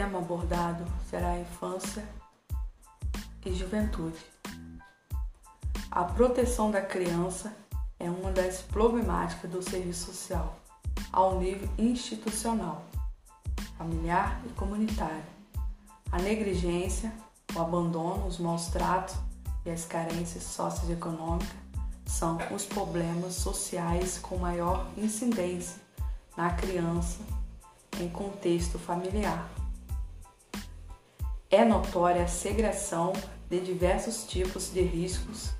tema abordado será a infância e juventude. A proteção da criança é uma das problemáticas do serviço social, ao nível institucional, familiar e comunitário. A negligência, o abandono, os maus tratos e as carências socioeconômicas são os problemas sociais com maior incidência na criança em contexto familiar. É notória a segregação de diversos tipos de riscos,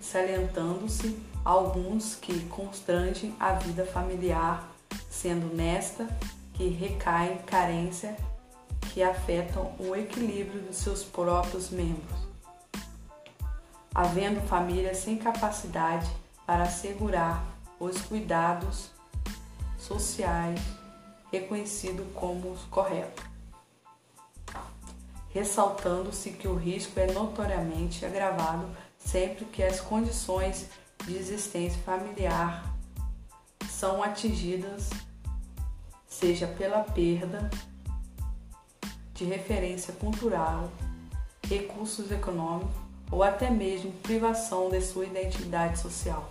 salientando-se alguns que constrangem a vida familiar, sendo nesta que recaem carência que afetam o equilíbrio dos seus próprios membros. Havendo famílias sem capacidade para assegurar os cuidados sociais reconhecido como correto, ressaltando-se que o risco é notoriamente agravado sempre que as condições de existência familiar são atingidas, seja pela perda de referência cultural, recursos econômicos ou até mesmo privação de sua identidade social.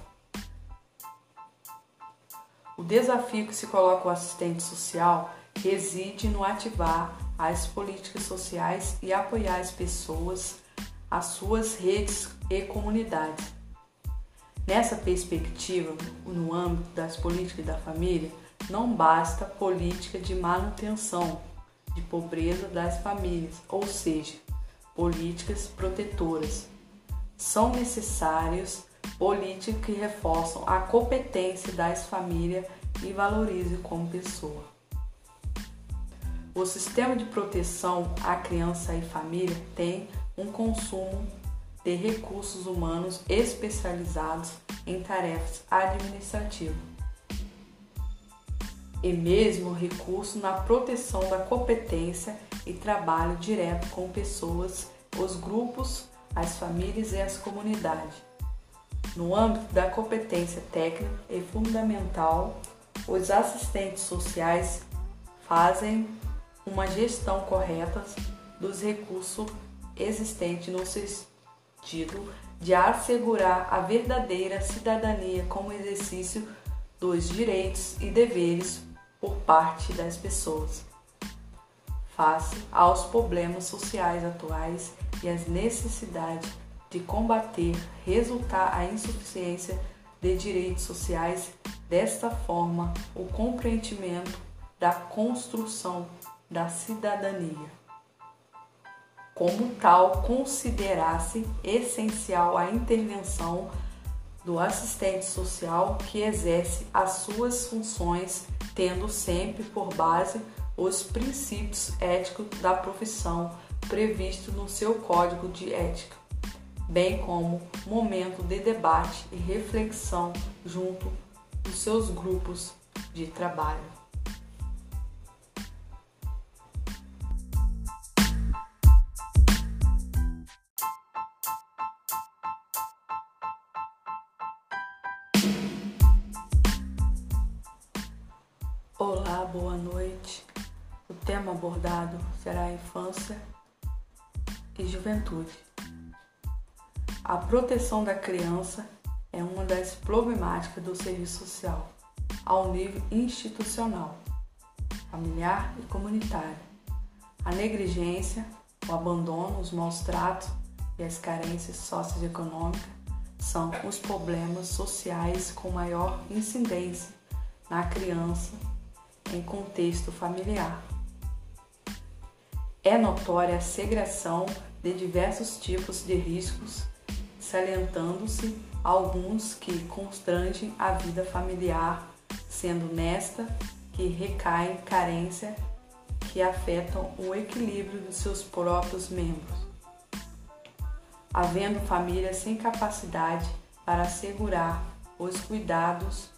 O desafio que se coloca o assistente social reside no ativar as políticas sociais e apoiar as pessoas, as suas redes e comunidades. Nessa perspectiva, no âmbito das políticas da família, não basta política de manutenção de pobreza das famílias, ou seja, políticas protetoras. São necessários políticas que reforçam a competência das famílias e valorizam como pessoa. O sistema de proteção à criança e família tem um consumo de recursos humanos especializados em tarefas administrativas e mesmo recurso na proteção da competência e trabalho direto com pessoas, os grupos, as famílias e as comunidades. No âmbito da competência técnica e fundamental, os assistentes sociais fazem uma gestão correta dos recursos existentes no sentido de assegurar a verdadeira cidadania como exercício dos direitos e deveres por parte das pessoas, face aos problemas sociais atuais e às necessidades de combater resultar a insuficiência de direitos sociais, desta forma, o compreendimento da construção da cidadania. Como tal, considerasse essencial a intervenção do assistente social que exerce as suas funções, tendo sempre por base os princípios éticos da profissão previsto no seu código de ética bem como momento de debate e reflexão junto dos seus grupos de trabalho. Boa noite. O tema abordado será a infância e juventude. A proteção da criança é uma das problemáticas do serviço social, ao nível institucional, familiar e comunitário. A negligência, o abandono, os maus tratos e as carências socioeconômicas são os problemas sociais com maior incidência na criança em contexto familiar. É notória a segregação de diversos tipos de riscos salientando-se alguns que constrangem a vida familiar, sendo nesta que recaem carência que afetam o equilíbrio dos seus próprios membros. Havendo famílias sem capacidade para assegurar os cuidados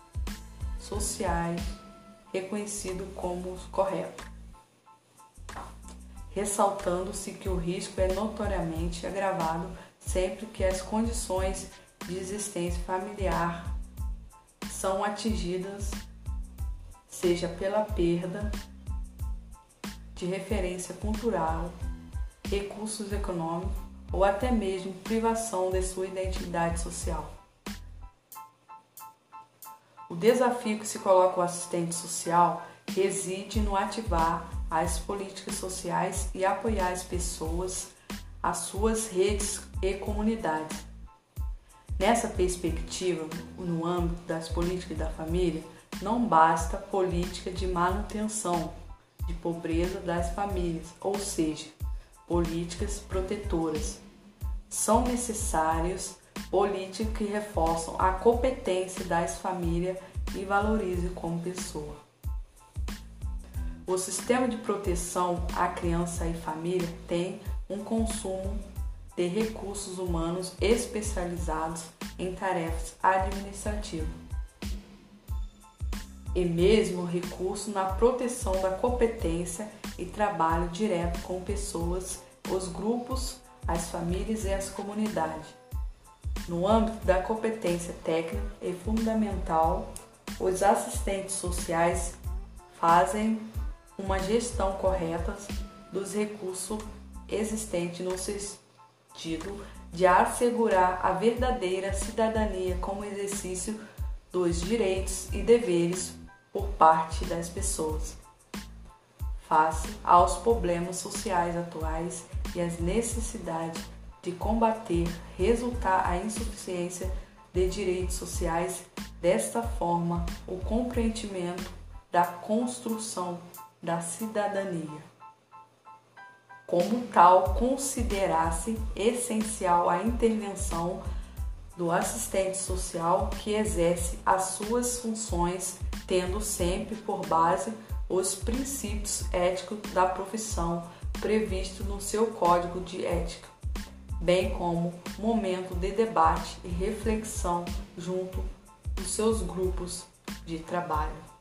sociais reconhecido como correto, ressaltando-se que o risco é notoriamente agravado sempre que as condições de existência familiar são atingidas, seja pela perda de referência cultural, recursos econômicos ou até mesmo privação de sua identidade social. O desafio que se coloca o assistente social reside no ativar as políticas sociais e apoiar as pessoas, as suas redes e comunidades. Nessa perspectiva, no âmbito das políticas da família, não basta política de manutenção de pobreza das famílias, ou seja, políticas protetoras. São necessários políticas que reforçam a competência das famílias e valorizem como pessoa. O sistema de proteção à criança e família tem um consumo de recursos humanos especializados em tarefas administrativas e mesmo recurso na proteção da competência e trabalho direto com pessoas, os grupos, as famílias e as comunidades. No âmbito da competência técnica e fundamental, os assistentes sociais fazem uma gestão correta dos recursos existentes no sentido de assegurar a verdadeira cidadania como exercício dos direitos e deveres por parte das pessoas, face aos problemas sociais atuais e às necessidades de combater, resultar a insuficiência de direitos sociais. Desta forma, o compreendimento da construção da cidadania. Como tal, considerasse essencial a intervenção do assistente social que exerce as suas funções, tendo sempre por base os princípios éticos da profissão previsto no seu código de ética, bem como momento de debate e reflexão junto dos seus grupos de trabalho.